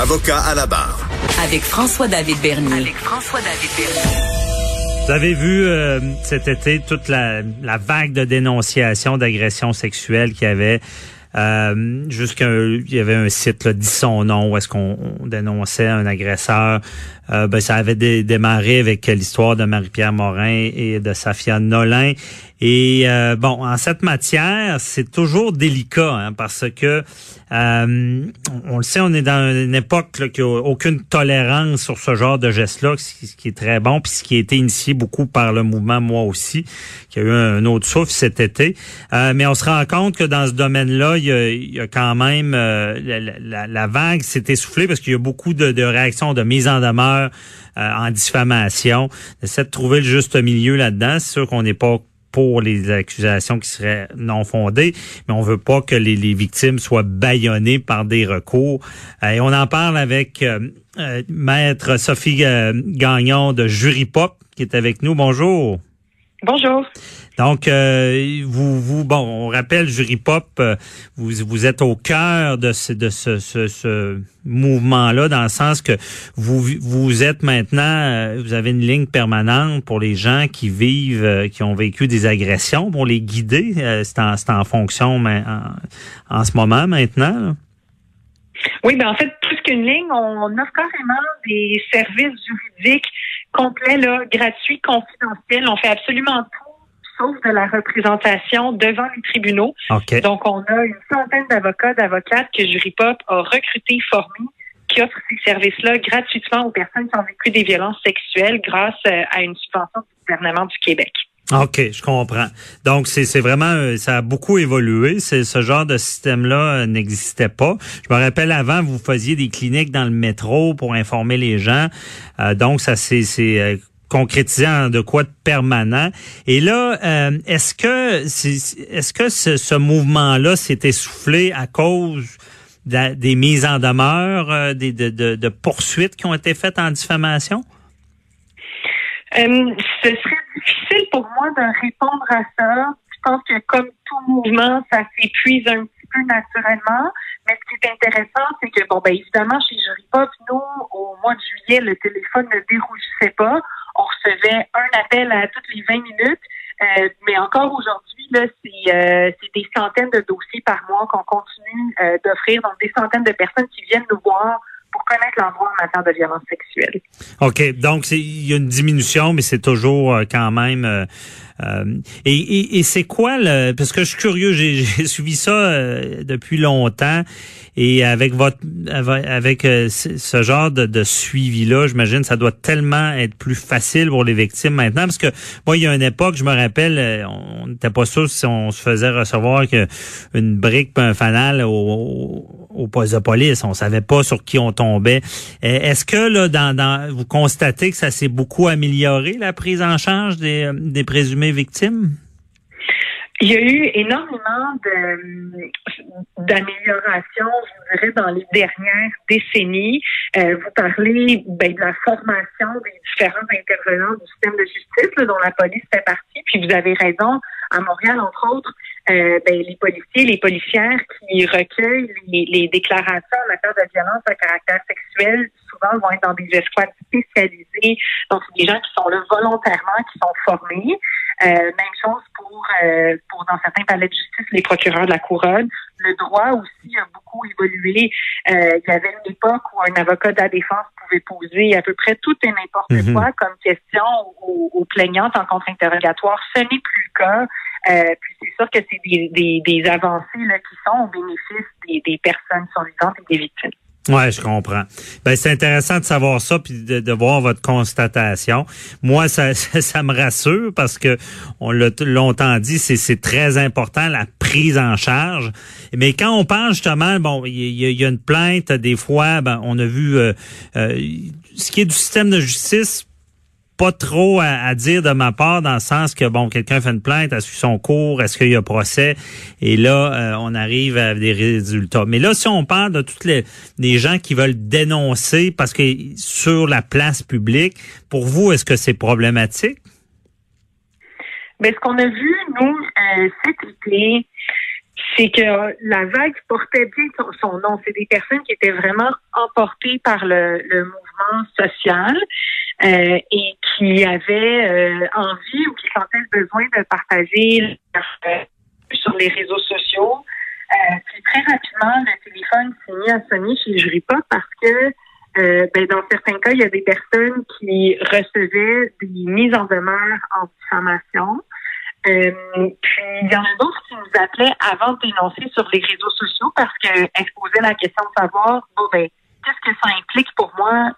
Avocat à la barre. Avec François-David Bernier. Avec François-David Bernier. Vous avez vu euh, cet été toute la, la vague de dénonciations d'agressions sexuelles qu'il y avait. Euh, Jusqu'il y avait un site, là, dit son nom, où est-ce qu'on dénonçait un agresseur. Euh, ben, ça avait démarré avec l'histoire de Marie-Pierre Morin et de Safia Nolin. Et euh, bon, en cette matière, c'est toujours délicat hein, parce que euh, on le sait, on est dans une époque là, qui a aucune tolérance sur ce genre de geste-là, ce qui est très bon, puis ce qui a été initié beaucoup par le mouvement Moi aussi, qui a eu un autre souffle cet été. Euh, mais on se rend compte que dans ce domaine-là, il, y a, quand même la, la, vague s'est essoufflée parce qu'il y a beaucoup de, de réactions, de mise en demeure en diffamation. Essaie de trouver le juste milieu là-dedans. C'est sûr qu'on n'est pas pour les accusations qui seraient non fondées, mais on veut pas que les, victimes soient bâillonnées par des recours. Euh, et on en parle avec euh, euh, maître Sophie Gagnon de Jury Pop qui est avec nous. Bonjour. Bonjour. Donc, euh, vous, vous, bon, on rappelle, Jury Pop, euh, vous, vous êtes au cœur de ce, de ce, ce, mouvement-là, dans le sens que vous, vous êtes maintenant, euh, vous avez une ligne permanente pour les gens qui vivent, qui ont vécu des agressions, pour les guider. c'est en, en, fonction mais en, ce moment maintenant. Oui, ben en fait, plus qu'une ligne, on offre carrément des services juridiques complets, là, gratuits, confidentiels. On fait absolument tout sauf de la représentation devant les tribunaux. Donc, on a une centaine d'avocats, d'avocates que Jury Pop a recrutés, formés, qui offrent ces services-là gratuitement aux personnes qui ont vécu des violences sexuelles grâce euh, à une subvention du gouvernement du Québec. OK, je comprends. Donc, c'est vraiment, euh, ça a beaucoup évolué. Ce genre de système-là euh, n'existait pas. Je me rappelle avant, vous faisiez des cliniques dans le métro pour informer les gens. donc, ça c'est concrétisant de quoi de permanent. Et là, euh, est-ce que est-ce que ce, mouvement-là s'est essoufflé à cause des mises en demeure, euh, des de, poursuites qui ont été faites en diffamation? Euh, ce serait difficile pour moi de répondre à ça. Je pense que comme tout mouvement, ça s'épuise un petit peu naturellement. Mais ce qui est intéressant, c'est que, bon, ben évidemment, chez Jury Pop, nous, au mois de juillet, le téléphone ne dérougissait pas on recevait un appel à toutes les 20 minutes. Euh, mais encore aujourd'hui, là, euh, c'est, des centaines de dossiers par mois qu'on continue euh, d'offrir. Donc, des centaines de personnes qui viennent nous voir pour connaître l'endroit en matière de violence sexuelle. OK. Donc, il y a une diminution, mais c'est toujours quand même euh, et, et, c'est quoi le parce que je suis curieux, j'ai suivi ça euh, depuis longtemps et avec votre avec euh, ce genre de, de suivi là, j'imagine ça doit tellement être plus facile pour les victimes maintenant parce que moi il y a une époque, je me rappelle, on n'était pas sûr si on se faisait recevoir que une brique un fanal au, au, poste de police, on savait pas sur qui on tombait. Est-ce que là dans, vous constatez que ça s'est beaucoup amélioré la prise en charge des, des présumés victimes? Il y a eu énormément d'améliorations, je dirais, dans les dernières décennies. Euh, vous parlez ben, de la formation des différents intervenants du système de justice, dont la police fait partie. Puis vous avez raison, à Montréal, entre autres, euh, ben, les policiers, les policières qui recueillent les, les, déclarations en matière de violence à caractère sexuel, souvent vont être dans des escouades spécialisées. Donc, c'est des gens qui sont là volontairement, qui sont formés. Euh, même chose pour, euh, pour dans certains palais de justice, les procureurs de la couronne. Le droit aussi a beaucoup évolué. Euh, il y avait une époque où un avocat de la défense pouvait poser à peu près tout et n'importe mhm. quoi comme question aux, aux, plaignantes en contre-interrogatoire. Ce n'est plus le cas. puis c'est que c'est des, des, avancées là, qui sont au bénéfice des, des personnes survivantes et des victimes. Ouais, je comprends. Ben c'est intéressant de savoir ça puis de, de, voir votre constatation. Moi, ça, ça, me rassure parce que on l'a longtemps dit, c'est très important la prise en charge. Mais quand on parle justement, bon, il y, a une plainte des fois, ben on a vu euh, euh, ce qui est du système de justice pas trop à, dire de ma part dans le sens que bon quelqu'un fait une plainte, a su son cours, est-ce qu'il y a procès? Et là euh, on arrive à des résultats. Mais là si on parle de toutes les, gens qui veulent dénoncer parce que sur la place publique, pour vous est-ce que c'est problématique? Mais ce qu'on a vu nous euh, cet c'est que la vague portait bien son, nom. C'est des personnes qui étaient vraiment emportées par le, mouvement social euh, et qui avaient euh, envie ou qui sentaient le besoin de partager euh, sur les réseaux sociaux. puis très rapidement, le téléphone s'est mis à sonner chez Jury Pop parce que ben, dans certains cas, il y a des personnes qui recevaient des mises en demeure en diffamation. Euh, puis il y en a d'autres qui nous appelaient avant de dénoncer sur les réseaux sociaux parce qu'elles se posaient la question de savoir bon ben qu'est-ce que ça implique pour moi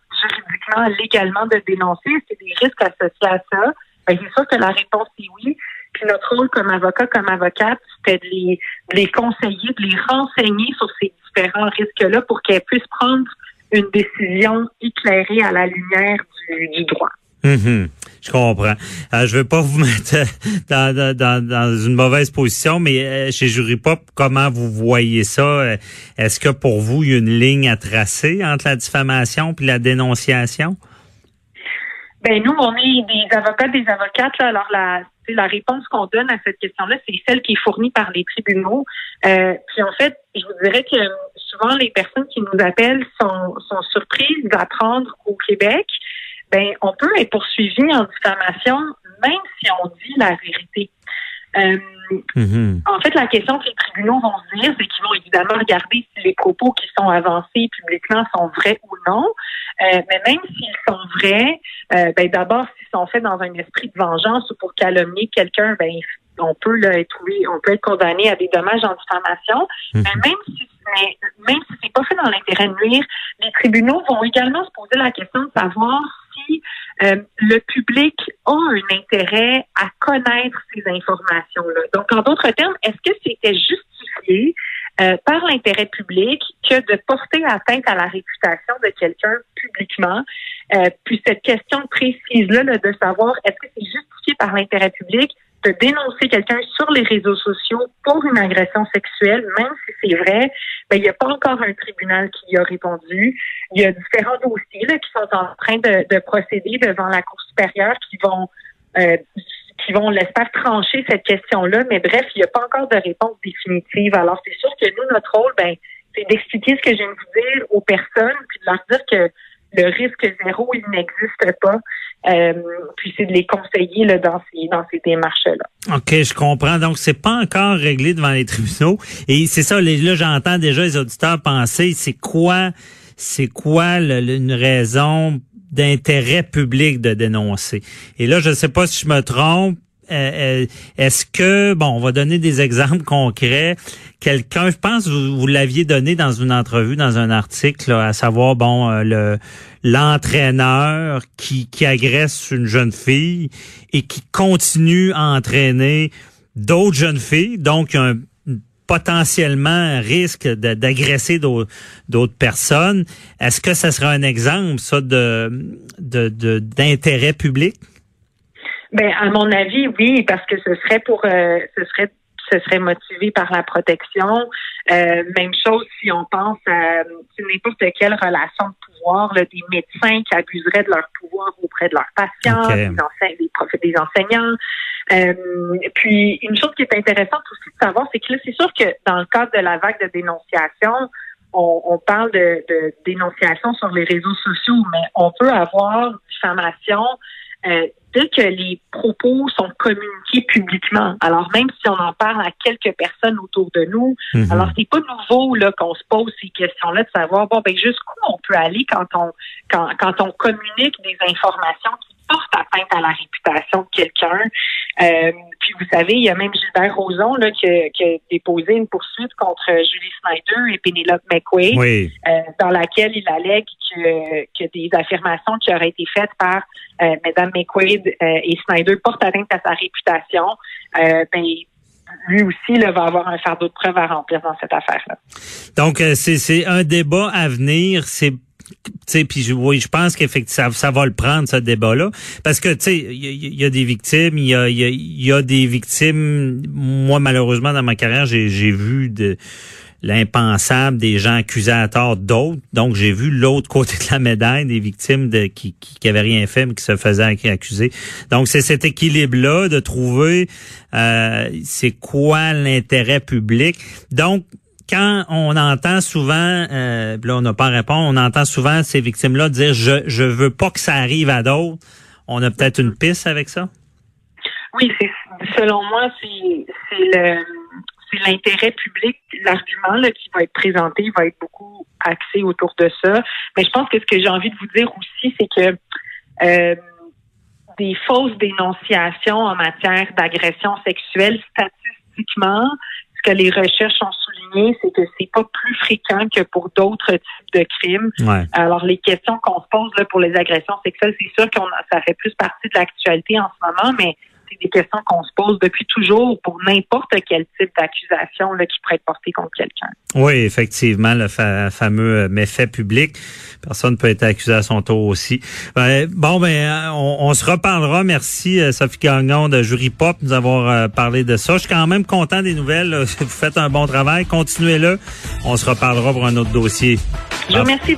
légalement de dénoncer? C'est des risques associés à ça? Ben, c'est sûr que la réponse est oui. Puis notre rôle comme avocat, comme avocate, c'était de les, conseiller, de les renseigner sur ces différents risques-là pour qu'elles puissent prendre une décision éclairée à la lumière du, du droit. Mm-hmm. Je comprends. Euh, je veux pas vous mettre dans, dans, dans une mauvaise position, mais euh, chez Jury Pop, comment vous voyez ça? Euh, est-ce que pour vous, il y a une ligne à tracer entre la diffamation et la dénonciation? Ben nous, on est des avocats, des avocates. alors la, la réponse qu'on donne à cette question-là, c'est celle qui est fournie par les tribunaux. Euh, puis en fait, je vous dirais que souvent les personnes qui nous appellent sont, sont surprises d'apprendre au Québec ben on peut être poursuivi en diffamation même si on dit la vérité. Euh, mm-hmm. En fait, la question que les tribunaux vont se dire, c'est qu'ils vont évidemment regarder si les propos qui sont avancés publiquement sont vrais ou non. Euh, mais même s'ils sont vrais, euh, ben d'abord, s'ils sont faits dans un esprit de vengeance ou pour calomnier quelqu'un, ben on peut là, être on peut être condamné à des dommages en diffamation. Mm-hmm. Mais même si mais même si c'est pas fait dans l'intérêt de nuire, les tribunaux vont également se poser la question de savoir euh, le public a un intérêt à connaître ces informations-là. Donc, en d'autres termes, est-ce que c'était justifié euh, par l'intérêt public que de porter atteinte à la réputation de quelqu'un publiquement? Euh, puis cette question précise-là de savoir est-ce que c'est justifié par l'intérêt public de dénoncer quelqu'un sur les réseaux sociaux pour une agression sexuelle, même si c'est vrai, ben, il n'y a pas encore un tribunal qui y a répondu. Il y a différents dossiers là, qui sont en train de, de procéder devant la Cour supérieure qui vont euh, qui vont, l'espère, trancher cette question-là. Mais bref, il n'y a pas encore de réponse définitive. Alors, c'est sûr que nous, notre rôle, ben, c'est d'expliquer ce que je viens de vous dire aux personnes, puis de leur dire que le risque zéro, il n'existe pas. Euh, puis c'est de les conseiller là, dans ces dans ces démarches-là. OK, je comprends. Donc, c'est pas encore réglé devant les tribunaux. Et c'est ça, là, j'entends déjà les auditeurs penser, c'est quoi c'est quoi une raison d'intérêt public de dénoncer? Et là, je ne sais pas si je me trompe, euh, euh, est-ce que, bon, on va donner des exemples concrets. Quelqu'un, je pense, vous, vous l'aviez donné dans une entrevue, dans un article, à savoir, bon, euh, le l'entraîneur qui, agresse une jeune fille et qui continue à entraîner d'autres jeunes filles, donc un potentiellement risque d'agresser d'autres personnes. Est-ce que ça sera un exemple, ça, de d'intérêt public? Ben, à mon avis, oui, parce que ce serait pour, euh, ce serait, ce serait motivé par la protection. Euh, même chose si on pense à n'importe quelle relation de pouvoir, là, des médecins qui abuseraient de leur pouvoir auprès de leurs patients, des, enseignants, des, enseignants. Euh, puis une chose qui est intéressante aussi de savoir, c'est que là, c'est sûr que dans le cadre de la vague de dénonciation, on, on parle de, de dénonciation sur les réseaux sociaux, mais on peut avoir diffamation euh, dès que les propos sont communiqués publiquement, alors même si on en parle à quelques personnes autour de nous, mhm. alors c'est pas nouveau là qu'on se pose ces questions-là de savoir bon ben jusqu'où on peut aller quand on quand, quand on communique des informations qui portent atteinte à la réputation de quelqu'un. Euh, puis vous savez, il y a même Gilbert Rozon là, qui, qui a déposé une poursuite contre Julie Snyder et Penelope McQuaid, euh, dans laquelle il allègue que, que des affirmations qui auraient été faites par euh, Mme McQuaid euh, et Snyder portent atteinte à sa réputation. Euh, ben, lui aussi là, va avoir un fardeau de preuves à remplir dans cette affaire-là. Donc, c'est un débat à venir. C'est puis je, oui, je pense qu'effectivement ça, va le prendre ce débat-là, parce que tu sais, il y, a des victimes, il y a, des victimes. Moi, malheureusement, dans ma carrière, j'ai vu l'impensable des gens accusés à tort d'autres. Donc, j'ai vu l'autre côté de la médaille des victimes de, qui, qui, avaient rien fait, mais qui se faisaient accuser. Donc, c'est cet équilibre-là de trouver euh, c'est quoi l'intérêt public. Donc, quand on entend souvent, euh, là on n'a pas à répondre, on entend souvent ces victimes-là dire je je veux pas que ça arrive à d'autres. On a peut-être une piste avec ça? Oui, selon moi c'est c'est l'intérêt public, l'argument qui va être présenté va être beaucoup axé autour de ça. Mais je pense que ce que j'ai envie de vous dire aussi, c'est que euh, des fausses dénonciations en matière d'agression sexuelle, statistiquement, ce que les recherches ont souligné, c'est que c'est pas plus fréquent que pour d'autres types de crimes. Alors, les questions qu'on se pose là, pour les agressions sexuelles, c'est sûr que ça fait plus partie de l'actualité en ce moment, mais des questions qu'on se pose depuis toujours pour n'importe quel type d'accusation qui pourrait être portée contre quelqu'un. Oui, effectivement, le fameux euh, méfait public. Personne peut être accusé à son tour aussi. Ben, bon, ben, euh, on, se reparlera. Merci, euh, Sophie Gagnon de Jury Pop, nous avoir parlé de ça. Je suis quand même content des nouvelles. Vous faites un bon travail. Continuez-le. On se reparlera pour un autre dossier. Je vous remercie,